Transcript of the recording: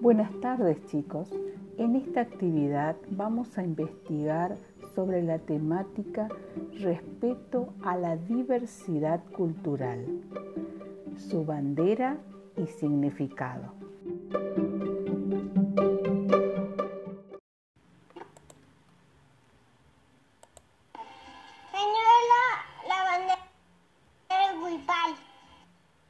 Buenas tardes chicos. En esta actividad vamos a investigar sobre la temática respeto a la diversidad cultural, su bandera y significado.